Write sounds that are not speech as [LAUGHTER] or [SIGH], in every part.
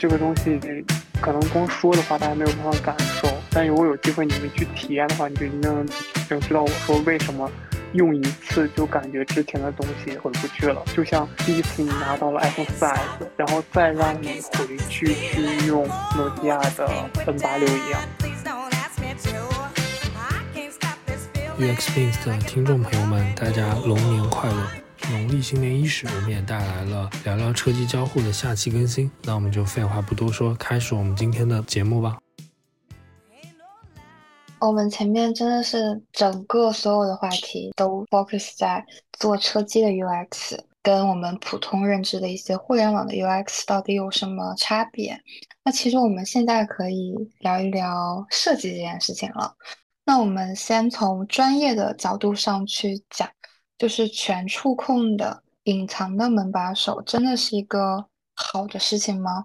这个东西可能光说的话大家没有办法感受，但如果有机会你们去体验的话，你就一定能能知道我说为什么用一次就感觉之前的东西回不去了。就像第一次你拿到了 [LAUGHS] iPhone 4S，然后再让你回去去用诺基亚的 N86 一样。UXBeans 的听众朋友们，大家龙年快乐！农历新年伊始，我们也带来了聊聊车机交互的下期更新。那我们就废话不多说，开始我们今天的节目吧。我们前面真的是整个所有的话题都 focus 在做车机的 UX，跟我们普通认知的一些互联网的 UX 到底有什么差别？那其实我们现在可以聊一聊设计这件事情了。那我们先从专业的角度上去讲。就是全触控的隐藏的门把手，真的是一个好的事情吗？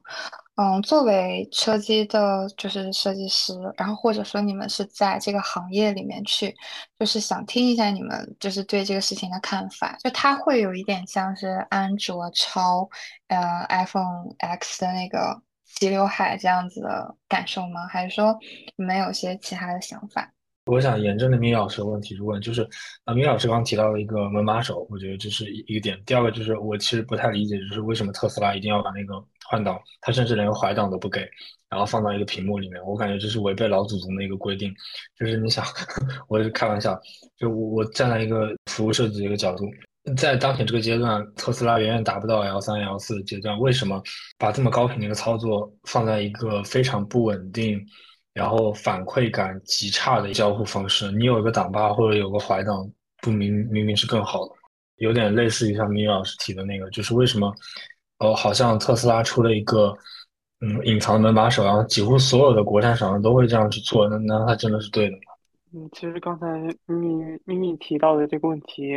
嗯，作为车机的，就是设计师，然后或者说你们是在这个行业里面去，就是想听一下你们就是对这个事情的看法。就它会有一点像是安卓超呃 iPhone X 的那个齐刘海这样子的感受吗？还是说你们有些其他的想法？我想沿着那米老师的问题去问，就是啊，米老师刚刚提到了一个门把手，我觉得这是一个点。第二个就是我其实不太理解，就是为什么特斯拉一定要把那个换挡，它甚至连个怀挡都不给，然后放到一个屏幕里面，我感觉这是违背老祖宗的一个规定。就是你想，[LAUGHS] 我是开玩笑，就我我站在一个服务设计的一个角度，在当前这个阶段，特斯拉远远达不到 L 三 L 四的阶段，为什么把这么高频的一个操作放在一个非常不稳定？然后反馈感极差的交互方式，你有一个挡把或者有个怀挡，不明明明是更好的，有点类似于像米老师提的那个，就是为什么，哦，好像特斯拉出了一个，嗯，隐藏门把手，然后几乎所有的国产厂商都会这样去做，那那它真的是对的吗？嗯，其实刚才咪咪咪咪提到的这个问题，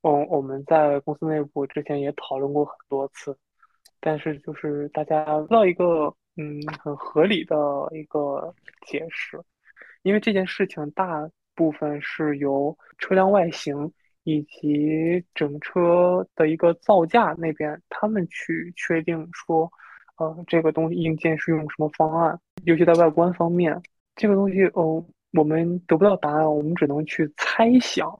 嗯，我们在公司内部之前也讨论过很多次，但是就是大家知道一个。嗯，很合理的一个解释，因为这件事情大部分是由车辆外形以及整车的一个造价那边，他们去确定说，呃，这个东西硬件是用什么方案，尤其在外观方面，这个东西哦，我们得不到答案，我们只能去猜想。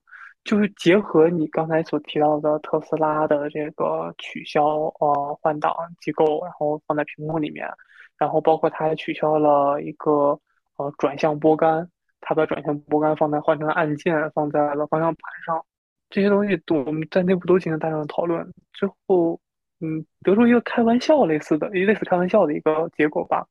就是结合你刚才所提到的特斯拉的这个取消呃换挡机构，然后放在屏幕里面。然后包括它还取消了一个呃转向拨杆，它把转向拨杆放在换成了按键，放在了方向盘上。这些东西都我们在内部都进行大量的讨论，最后嗯得出一个开玩笑类似的，类似开玩笑的一个结果吧，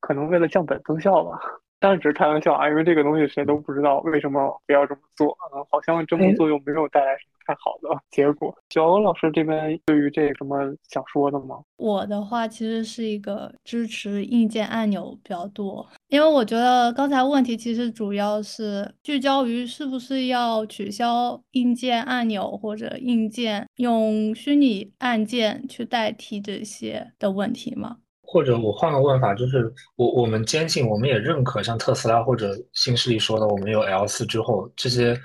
可能为了降本增效吧。当然只是开玩笑啊，因为这个东西谁都不知道为什么不要这么做啊，好像这么做又没有带来什么。太好的 [LAUGHS] 结果，小欧老师这边对于这什么想说的吗？我的话其实是一个支持硬件按钮比较多，因为我觉得刚才问题其实主要是聚焦于是不是要取消硬件按钮或者硬件用虚拟按键去代替这些的问题吗？或者我换个问法，就是我我们坚信，我们也认可像特斯拉或者新势力说的，我们有 L 四之后这些。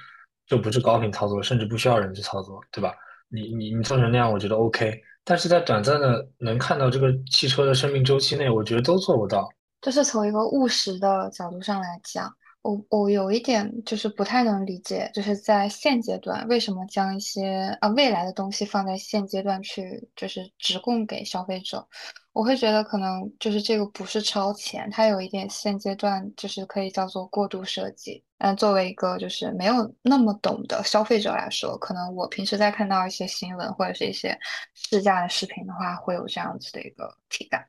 就不是高频操作，甚至不需要人去操作，对吧？你你你做成那样，我觉得 OK。但是在短暂的能看到这个汽车的生命周期内，我觉得都做不到。就是从一个务实的角度上来讲。我我有一点就是不太能理解，就是在现阶段为什么将一些啊未来的东西放在现阶段去就是直供给消费者？我会觉得可能就是这个不是超前，它有一点现阶段就是可以叫做过度设计。嗯，作为一个就是没有那么懂的消费者来说，可能我平时在看到一些新闻或者是一些试驾的视频的话，会有这样子的一个体感。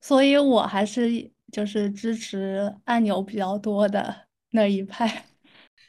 所以我还是就是支持按钮比较多的。那一派，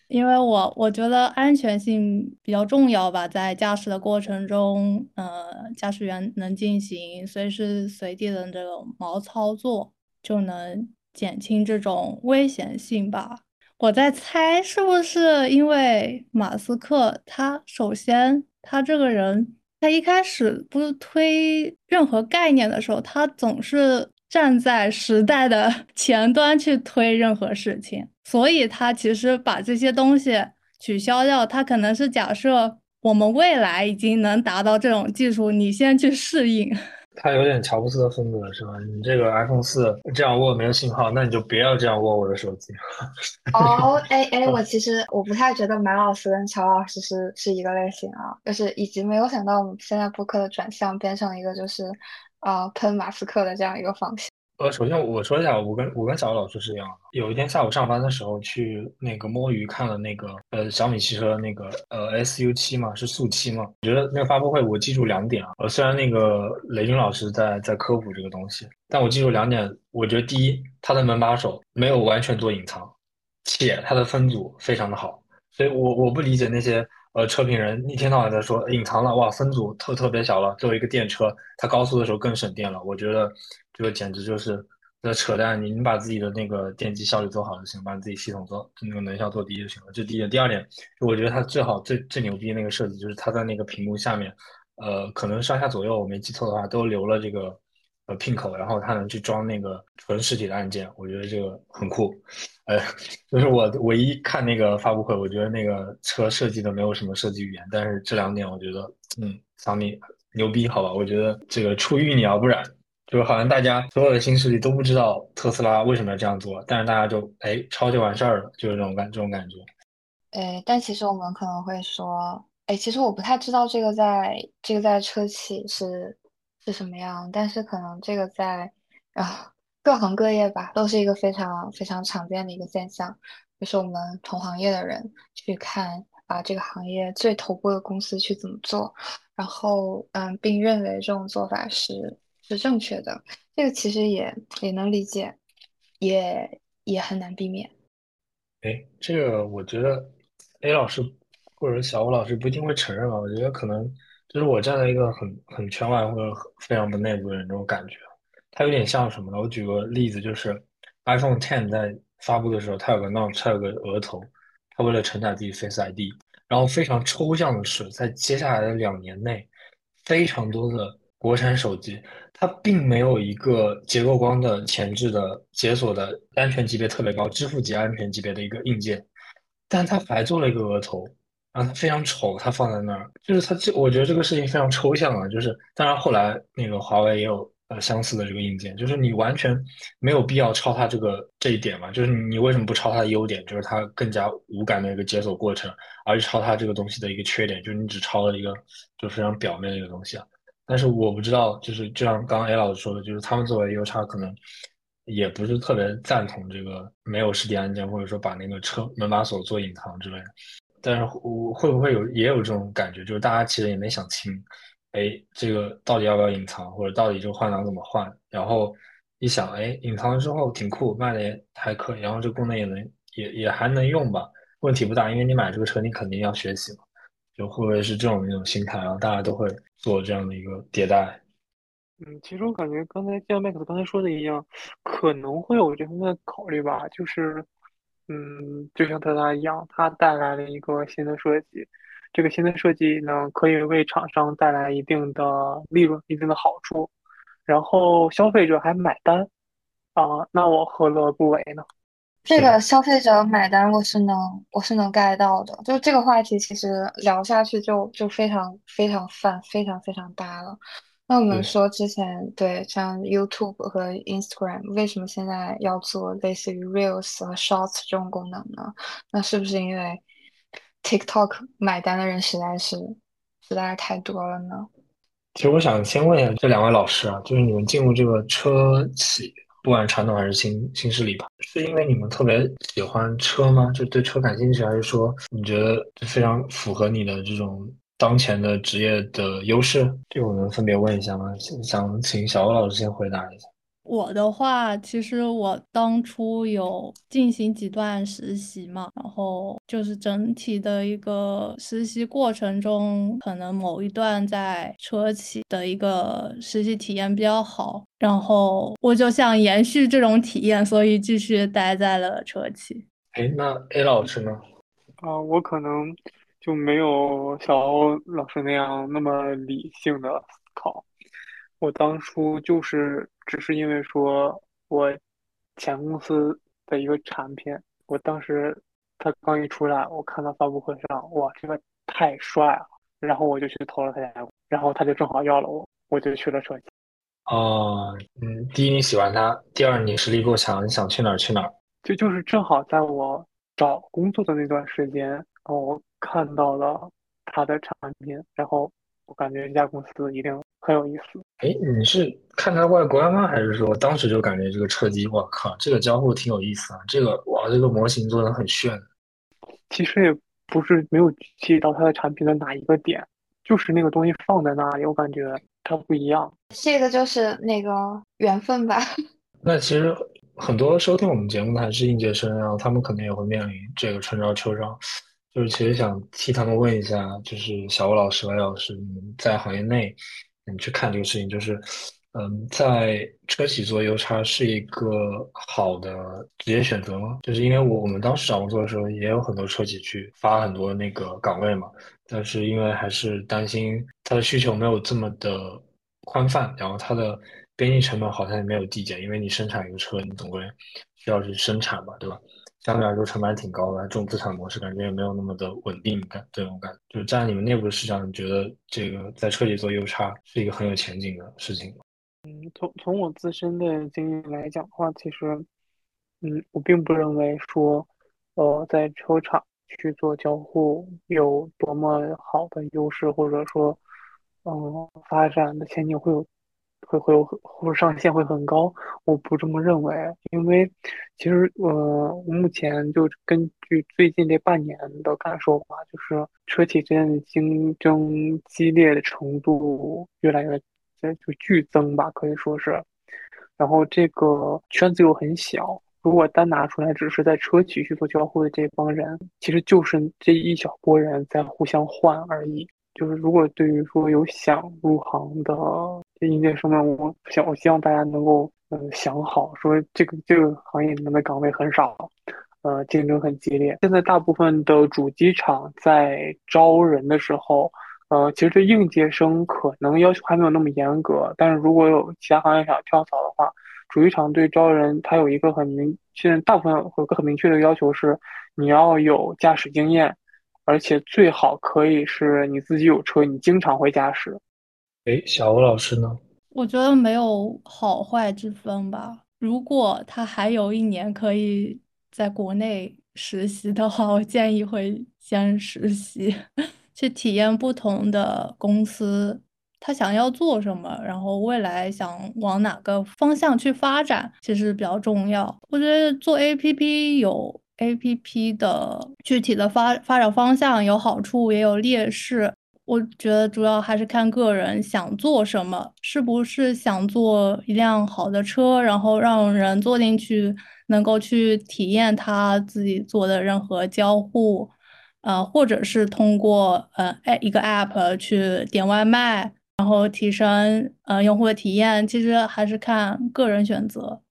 因为我我觉得安全性比较重要吧，在驾驶的过程中，呃，驾驶员能进行随时随地的这个毛操作，就能减轻这种危险性吧。我在猜，是不是因为马斯克他首先他这个人，他一开始不推任何概念的时候，他总是。站在时代的 [LAUGHS] 前端去推任何事情，所以他其实把这些东西取消掉。他可能是假设我们未来已经能达到这种技术，你先去适应。[LAUGHS] 他有点乔布斯的风格是吧？你这个 iPhone 四这样握没有信号，那你就不要这样握我的手机。哦，[LAUGHS] 哎哎，我其实我不太觉得马老师跟乔老师是是一个类型啊，就是以及没有想到我们现在播客的转向变成一个就是啊喷马斯克的这样一个方向。呃，首先我说一下，我跟我跟小欧老师是一样的。有一天下午上班的时候，去那个摸鱼看了那个呃小米汽车那个呃 SU 七嘛，是速七嘛。我觉得那个发布会我记住两点啊。呃，虽然那个雷军老师在在科普这个东西，但我记住两点。我觉得第一，它的门把手没有完全做隐藏，且它的分组非常的好。所以我我不理解那些呃车评人一天到晚在说隐藏了哇，分组特特别小了。作为一个电车，它高速的时候更省电了。我觉得。这个简直就是在扯淡！你你把自己的那个电机效率做好就行，把你自己系统做那个能效做低就行了。这第一点，第二点，我觉得它最好最最牛逼那个设计就是它在那个屏幕下面，呃，可能上下左右我没记错的话都留了这个呃 pin 口，然后它能去装那个纯实体的按键，我觉得这个很酷。呃，[LAUGHS] 就是我唯一看那个发布会，我觉得那个车设计的没有什么设计语言，但是这两点我觉得，嗯，小米牛逼，好吧？我觉得这个出淤泥而不染。就是好像大家所有的新势力都不知道特斯拉为什么要这样做，但是大家就哎抄就完事儿了，就是这种感这种感觉。哎，但其实我们可能会说，哎，其实我不太知道这个在这个在车企是是什么样，但是可能这个在啊各行各业吧，都是一个非常非常常见的一个现象，就是我们同行业的人去看啊这个行业最头部的公司去怎么做，然后嗯，并认为这种做法是。是正确的，这个其实也也能理解，也也很难避免。哎，这个我觉得 A 老师或者小吴老师不一定会承认吧？我觉得可能就是我站在一个很很圈外或者非常不内部的人这种感觉。它有点像什么呢？我举个例子，就是 iPhone Ten 在发布的时候，它有个 Notch，它有个额头，它为了承载自己 Face ID。然后非常抽象的是，在接下来的两年内，非常多的国产手机。它并没有一个结构光的前置的解锁的安全级别特别高，支付级安全级别的一个硬件，但它还做了一个额头，然后它非常丑，它放在那儿，就是它这，我觉得这个事情非常抽象啊。就是当然后来那个华为也有呃相似的这个硬件，就是你完全没有必要抄它这个这一点嘛，就是你为什么不抄它的优点，就是它更加无感的一个解锁过程，而去抄它这个东西的一个缺点，就是你只抄了一个就非常表面的一个东西啊。但是我不知道，就是就像刚刚 A 老师说的，就是他们作为 U 叉，可能也不是特别赞同这个没有实体按键，或者说把那个车门把手做隐藏之类的。但是我会不会有也有这种感觉，就是大家其实也没想清，哎，这个到底要不要隐藏，或者到底这个换挡怎么换？然后一想，哎，隐藏了之后挺酷，卖的也还可以，然后这功能也能也也还能用吧，问题不大，因为你买这个车，你肯定要学习嘛。就会不会是这种一种心态，然后大家都会做这样的一个迭代？嗯，其实我感觉刚才像麦克刚才说的一样，可能会有这方面的考虑吧。就是，嗯，就像特斯拉一样，它带来了一个新的设计，这个新的设计呢，可以为厂商带来一定的利润、一定的好处，然后消费者还买单啊，那我何乐不为呢？这个消费者买单，我是能，我是能 get 到的。就这个话题，其实聊下去就就非常非常泛，非常非常大了。那我们说之前对像 YouTube 和 Instagram，为什么现在要做类似于 Reels 和 Shorts 这种功能呢？那是不是因为 TikTok 买单的人实在是实在是太多了呢？其实我想先问一下这两位老师啊，就是你们进入这个车企。不管传统还是新新势力吧，是因为你们特别喜欢车吗？就对车感兴趣，还是说你觉得非常符合你的这种当前的职业的优势？这我能分别问一下吗？想请小欧老师先回答一下。我的话，其实我当初有进行几段实习嘛，然后就是整体的一个实习过程中，可能某一段在车企的一个实习体验比较好，然后我就想延续这种体验，所以继续待在了车企。哎，那 A 老师呢？啊，我可能就没有小欧老师那样那么理性的思考。我当初就是只是因为说我前公司的一个产品，我当时他刚一出来，我看到发布会上，哇，这个太帅了，然后我就去投了他家，然后他就正好要了我，我就去了车企。哦，嗯，第一你喜欢他，第二你实力够强，你想去哪儿去哪儿。就就是正好在我找工作的那段时间，然后我看到了他的产品，然后我感觉这家公司一定很有意思。哎，你是看它外观吗？还是说当时就感觉这个车机，我靠，这个交互挺有意思啊，这个哇，这个模型做的很炫。其实也不是没有具体到它的产品的哪一个点，就是那个东西放在那里，我感觉它不一样。这个就是那个缘分吧。[LAUGHS] 那其实很多收听我们节目的还是应届生，然后他们可能也会面临这个春招秋招，就是其实想替他们问一下，就是小吴老师、白老师，你们在行业内，你去看这个事情，就是。嗯，在车企做 U 叉是一个好的职业选择吗？就是因为我我们当时找工作的时候，也有很多车企去发很多那个岗位嘛，但是因为还是担心它的需求没有这么的宽泛，然后它的边际成本好像也没有递减，因为你生产一个车，你总归需要去生产嘛，对吧？相对来说成本挺高的，这种资产模式感觉也没有那么的稳定感，这种感就是站在你们内部的市场，你觉得这个在车企做 U 叉是一个很有前景的事情吗？嗯，从从我自身的经验来讲的话，其实，嗯，我并不认为说，呃，在车厂去做交互有多么好的优势，或者说，嗯，发展的前景会有，会会有或上限会很高。我不这么认为，因为其实，呃，目前就根据最近这半年的感受吧，就是车企之间的竞争激烈的程度越来越。就剧增吧，可以说是，然后这个圈子又很小，如果单拿出来只是在车企去做交互的这帮人，其实就是这一小波人在互相换而已。就是如果对于说有想入行的应届生们，我想我希望大家能够嗯想好，说这个这个行业里面的岗位很少，呃，竞争很激烈。现在大部分的主机厂在招人的时候。呃，其实对应届生可能要求还没有那么严格，但是如果有其他行业想跳槽的话，主机厂对招人，它有一个很明，现在大部分有个很明确的要求是，你要有驾驶经验，而且最好可以是你自己有车，你经常会驾驶。哎，小欧老师呢？我觉得没有好坏之分吧。如果他还有一年可以在国内实习的话，我建议会先实习。去体验不同的公司，他想要做什么，然后未来想往哪个方向去发展，其实比较重要。我觉得做 APP 有 APP 的具体的发发展方向，有好处也有劣势。我觉得主要还是看个人想做什么，是不是想做一辆好的车，然后让人坐进去能够去体验他自己做的任何交互。呃，或者是通过呃，一个 app 去点外卖，然后提升呃用户的体验，其实还是看个人选择。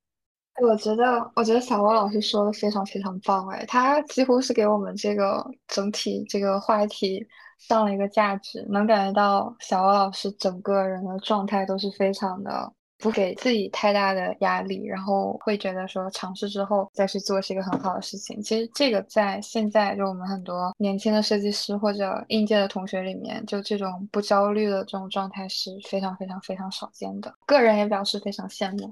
我觉得，我觉得小欧老师说的非常非常棒哎，他几乎是给我们这个整体这个话题上了一个价值，能感觉到小欧老师整个人的状态都是非常的。不给自己太大的压力，然后会觉得说尝试之后再去做是一个很好的事情。其实这个在现在就我们很多年轻的设计师或者应届的同学里面，就这种不焦虑的这种状态是非常非常非常少见的。个人也表示非常羡慕。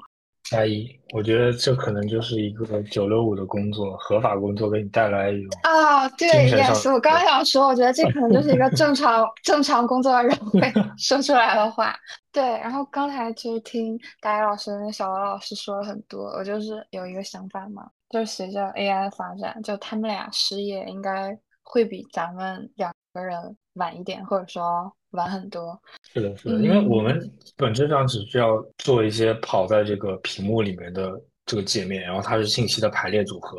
加一，我觉得这可能就是一个九六五的工作，合法工作给你带来一种啊，对，，yes，我刚想说，我觉得这可能就是一个正 [LAUGHS] 常正常工作的人会 [LAUGHS] 说出来的话。对，然后刚才其实听大一老师跟小罗老师说了很多，我就是有一个想法嘛，就是随着 AI 的发展，就他们俩失业应该会比咱们两个人晚一点，或者说。晚很多，是的，是的，因为我们本质上只需要做一些跑在这个屏幕里面的这个界面，然后它是信息的排列组合，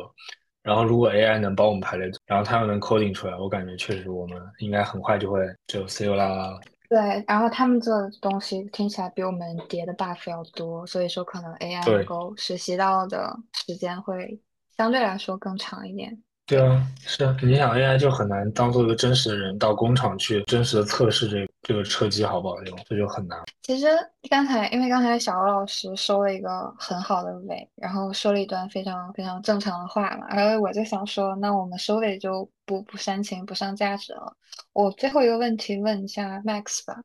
然后如果 AI 能帮我们排列，然后它又能 coding 出来，我感觉确实我们应该很快就会就 C 罗啦啦了。对，然后他们做的东西听起来比我们叠的 buff 要多，所以说可能 AI 能够实习到的时间会相对来说更长一点。对啊，是啊，你想 AI 就很难当做一个真实的人到工厂去真实的测试这这个车机好不好用，这就很难。其实刚才因为刚才小欧老师收了一个很好的尾，然后说了一段非常非常正常的话嘛，然后我就想说，那我们收尾就不不煽情不上价值了。我最后一个问题问一下 Max 吧，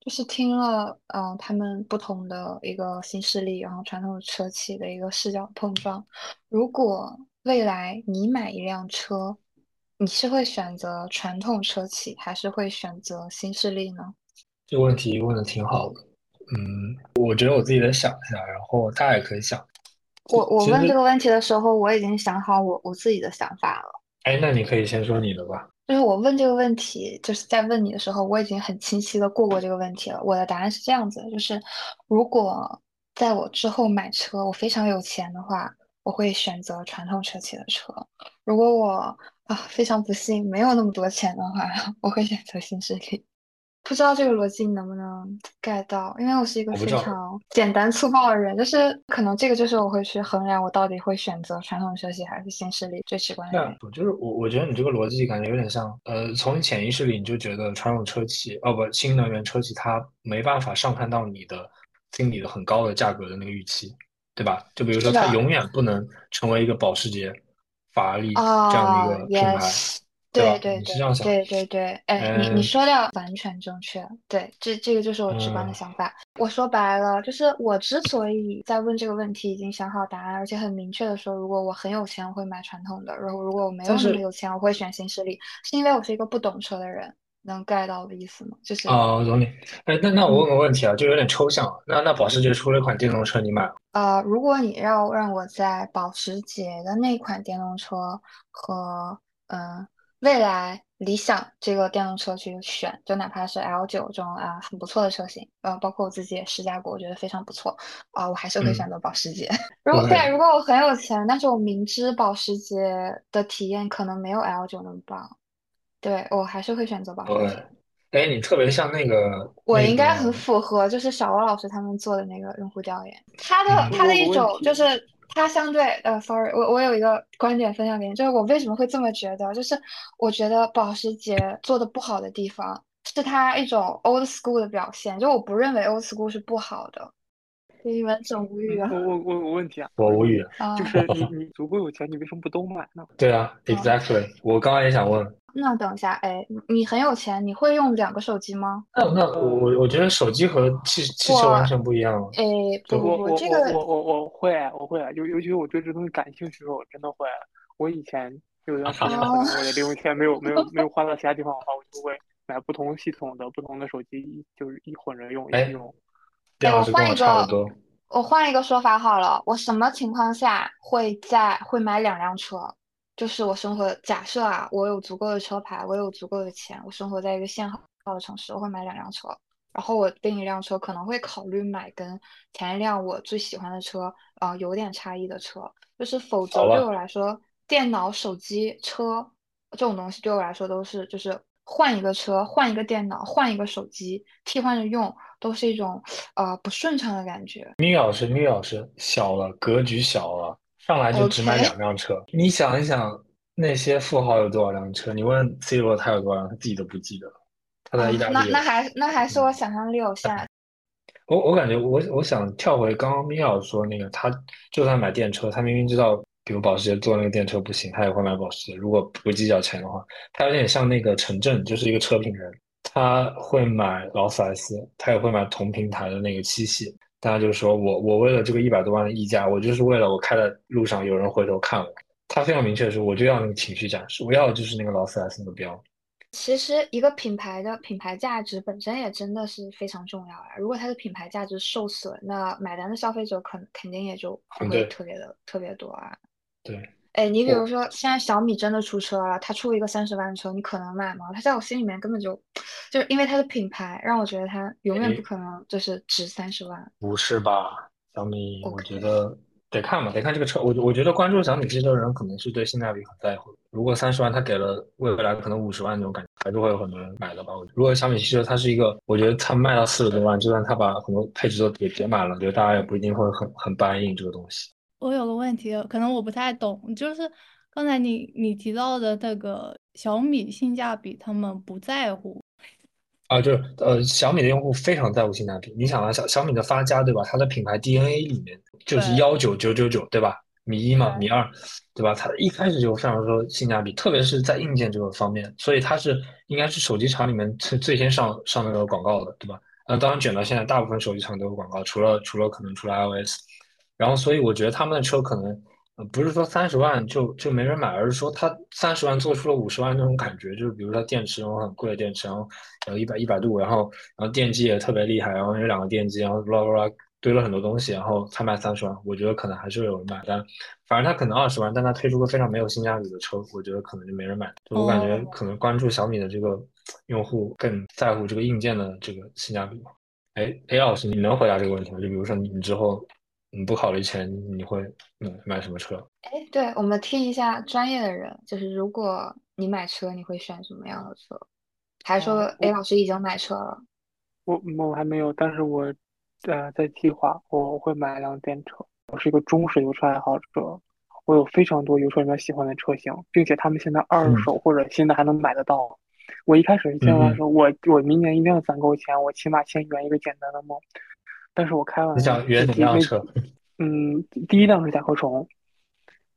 就是听了，嗯、他们不同的一个新势力，然后传统车企的一个视角碰撞。如果未来你买一辆车，你是会选择传统车企，还是会选择新势力呢？这个问题问的挺好的。嗯，我觉得我自己得想一下，然后大家也可以想。我我问这个问题的时候，我已经想好我我自己的想法了。哎，那你可以先说你的吧。就是我问这个问题，就是在问你的时候，我已经很清晰的过过这个问题了。我的答案是这样子，就是如果在我之后买车，我非常有钱的话，我会选择传统车企的车。如果我啊非常不幸没有那么多钱的话，[LAUGHS] 我会选择新势力。不知道这个逻辑你能不能 get 到？因为我是一个非常简单粗暴的人，就是可能这个就是我会去衡量我到底会选择传统车企还是新势力最直观的这样原因。说，就是我我觉得你这个逻辑感觉有点像，呃，从潜意识里你就觉得传统车企，哦不，新能源车企它没办法上看到你的心里的很高的价格的那个预期，对吧？就比如说是的它永远不能成为一个保时捷、法拉利这样的啊一个品牌，，yes，对吧？对对你是这样想，对对对，哎，你你嗯说的完全正确，对，这这个就是我直观的嗯想法。我说白了，就是我之所以在问这个问题，已经想好答案，而且很明确的说，如果我很有钱，我会买传统的；然后如果我没有但是那么有钱，我会选新势力，是因为我是一个不懂车的人，能 get 到我的意思吗？就是哦，我懂你。哎，那那我嗯问个问题啊，就有点抽象啊。那那保时捷出了一款电动车，你买了？呃，如果你要让我在保时捷的那款电动车和嗯、呃未来理想这个电动车去选，就哪怕是 L 九这种啊很不错的车型，呃，包括我自己也试驾过，我觉得非常不错啊、我还是会嗯选择保时捷。[LAUGHS] 如果对，如果我很有钱，但是我明知保时捷的体验可能没有 L 九那么棒，对，我还是会选择保时对捷。哎，你特别像那个我应该很符合，就是小欧老师他们做的那个用户调研，他的嗯他的一种就是他相对呃，sorry，我我有一个观点分享给你，就是我为什么会这么觉得，就是我觉得保时捷做的不好的地方是它一种 old school 的表现，就我不认为 old school 是不好的，给你们整无语啊嗯我我我有个问题啊，我无语。啊！就是你你足够有钱，你为什么不都买呢？对啊，exactly。我刚刚也想问，那等一下，哎，你你很有钱，你会用两个手机吗？那那我我我觉得手机和汽汽车我完全不一样了。哎，不我我不不，这个我我我我会我会，尤尤其是我对这东西感兴趣的时候，我真的会。我以前有一段时间，可能我的零用钱没有没有没有花到其他地方的话，我就会买不同系统的不同的手机，就是一混着用，一用。电老师跟我我换一个。我换一个说法好了，我什么情况下会在会买两辆车？就是我生活，假设啊，我有足够的车牌，我有足够的钱，我生活在一个限号的城市，我会买两辆车。然后我另一辆车可能会考虑买跟前一辆我最喜欢的车啊、呃有点差异的车，就是否则对我来说，电脑、手机、车这种东西对我来说都是就是换一个车、换一个电脑、换一个手机，替换着用，都是一种呃不顺畅的感觉。米老师，米老师小了，格局小了，上来就只买两辆车。你想一想，那些富豪有多少辆车？你问 C 罗他有多少辆，他自己都不记得了。他在意大啊，那那还那还是我想象力有限。我我感觉我我想跳回刚刚米老师说那个，他就算买电车，他明明知道，比如保时捷做那个电车不行，他也会买保时捷。如果不计较钱的话，他有点像那个陈震，就是一个车评人，他会买劳斯莱斯，他也会买同平台的那个七系。大家就说我我为了这个一百多万的溢价，我就是为了我开在路上有人回头看我。他非常明确的说，我就要那个情绪展示，我要的就是那个劳斯莱斯那个标。其实一个品牌的品牌价值本身也真的是非常重要啊。如果它的品牌价值受损，那买单的消费者肯肯定也就不会特别的特别多啊。对，哎，你比如说现在小米真的出车了，它出一个三十万的车，你可能买吗？它在我心里面根本就就是因为它的品牌，让我觉得它永远不可能就是值三十万。不是吧？小米，我觉得得看吧，得看这个车。我我觉得关注小米汽车的人可能是对性价比很在乎。如果三十万他给了未来可能五十万那种感觉，还是会有很多人买的吧。我觉得如果小米汽车它是一个，我觉得它卖到四十多万，就算它把很多配置都给叠满了，我觉得大家也不一定会很很答应这个东西。我有个问题，可能我不太懂，就是刚才你你提到的那个小米性价比，他们不在乎。啊，就是呃，小米的用户非常在乎性价比。你想啊，小小米的发家，对吧？它的品牌 DNA 里面就是对幺九九九九，对吧？米一嘛，米二，对吧？它一开始就非常说性价比，特别是在硬件这个方面，所以它是应该是手机厂里面最最先上上那个广告的，对吧呃，当然卷到现在，大部分手机厂都有广告，除了除了可能除了 iOS，然后所以我觉得他们的车可能呃不是说三十万就就没人买，而是说他三十万做出了五十万那种感觉，就是比如说电池，然后很贵的电池，然后有一百一百度，然后然后电机也特别厉害，然后有两个电机，然后啦啦啦堆了很多东西，然后才卖三十万，我觉得可能还是有人买单。反正他可能二十万，但他推出个非常没有性价比的车，我觉得可能就没人买。就我感觉可能关注小米的这个 [TSK] 用户更在乎这个硬件的这个性价比吧。哎，A 老师，你能回答这个问题吗？就比如说你，你之后你不考虑钱，你会买买什么车？哎，对，我们听一下专业的人，就是如果你买车，你会选什么样的车？还说 A 老师已经买车了？我我还没有，但是我呃在计划，我会买一辆电车。我是一个忠实油车爱好者，我有非常多油车里面喜欢的车型，并且他们现在二手或者新的还能买得到。我一开始是计划说，我我明年一定要攒够钱，我起码先圆一个简单的梦。但是我开完，你想圆哪辆车？嗯，第一辆是甲壳虫。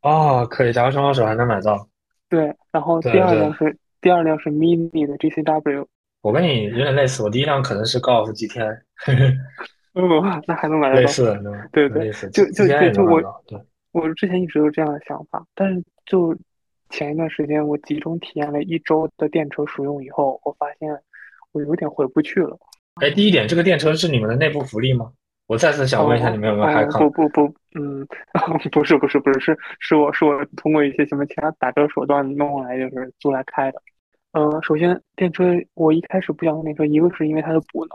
哦，可以，甲壳虫二手还能买到。对，然后第二辆是第二辆是 Mini 的 GCW。我跟你有点类似，我第一辆可能是高尔夫 GTI。嗯，那还能买得到？类似，对对，就就就就我，我之前一直有这样的想法，但是就。前一段时间，我集中体验了一周的电车使用以后，我发现我有点回不去了。哎，第一点，这个电车是你们的内部福利吗？我再次想问一下，你们有没有害怕？不不不，嗯，[LAUGHS] 不是不是不是，是是我是我通过一些什么其他打折手段弄来，就是租来开的。呃，首先电车我一开始不想用电车，一个是因为它的补能，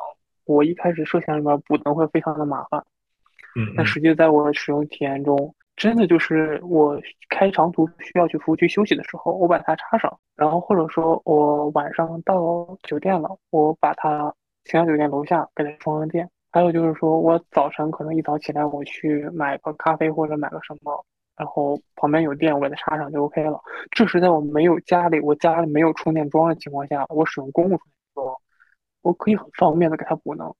我一开始设想里面补能会非常的麻烦。嗯，但实际在我使用体验中。真的就是我开长途需要去服务区休息的时候，我把它插上，然后或者说我晚上到酒店了，我把它其他酒店楼下给它充上电。还有就是说我早晨可能一早起来我去买个咖啡或者买个什么，然后旁边有电，我给它插上就 OK 了。这是在我没有家里我家里没有充电桩的情况下，我使用公共充电桩，我可以很方便的给它补能，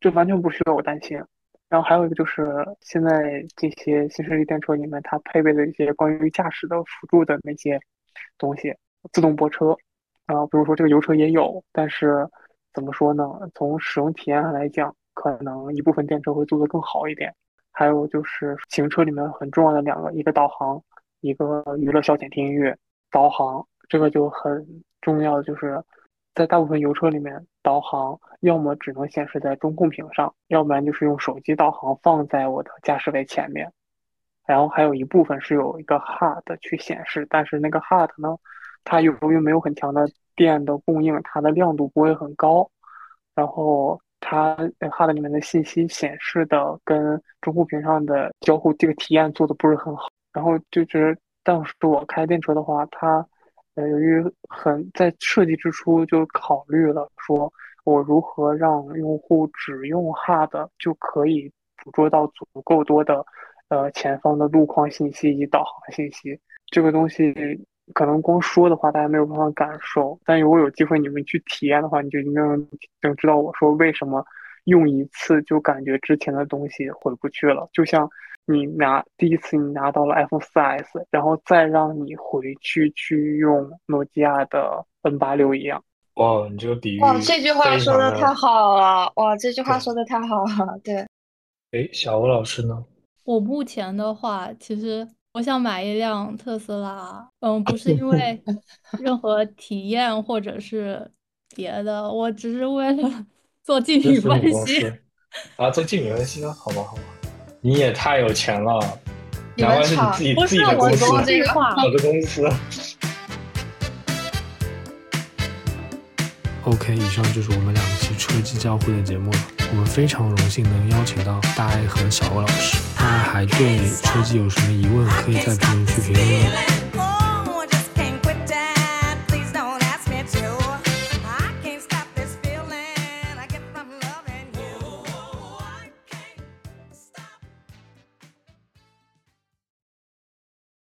这完全不需要我担心。然后还有一个就是，现在这些新势力电车里面，它配备的一些关于驾驶的辅助的那些东西，自动泊车，啊，比如说这个油车也有，但是怎么说呢？从使用体验上来讲，可能一部分电车会做得更好一点。还有就是行车里面很重要的两个，一个导航，一个娱乐消遣听音乐。导航这个就很重要，就是。在大部分油车里面，导航要么只能显示在中控屏上，要不然就是用手机导航放在我的驾驶位前面。然后还有一部分是有一个 HUD 去显示，但是那个 HUD 呢，它由于没有很强的电的供应，它的亮度不会很高。然后它 HUD 里面的信息显示的跟中控屏上的交互这个体验做的不是很好。然后就是当时我开电车的话，它。呃，由于很在设计之初就考虑了，说我如何让用户只用 HUD 就可以捕捉到足够多的呃前方的路况信息以及导航信息。这个东西可能光说的话，大家没有办法感受，但如果有机会你们去体验的话，你就一定能知道我说为什么用一次就感觉之前的东西回不去了，就像。你拿第一次你拿到了 iPhone 4S，然后再让你回去去用诺基亚的 N 八六一样。哇，你这个比喻哇，这句话说的太好了！哇，这句话说的太好了。对。哎，小欧老师呢？我目前的话，其实我想买一辆特斯拉。嗯，不是因为 [LAUGHS] 任何体验或者是别的，我只是为了 [LAUGHS] 做竞品分析。啊，做竞品分析啊？好吧，好吧。你也太有钱了，难怪是你自己自己的公司，我的公司。OK，以上就是我们两期车机交互的节目了。我们非常荣幸能邀请到大爱和小欧老师。大家还对车机有什么疑问，可以在评论区评论。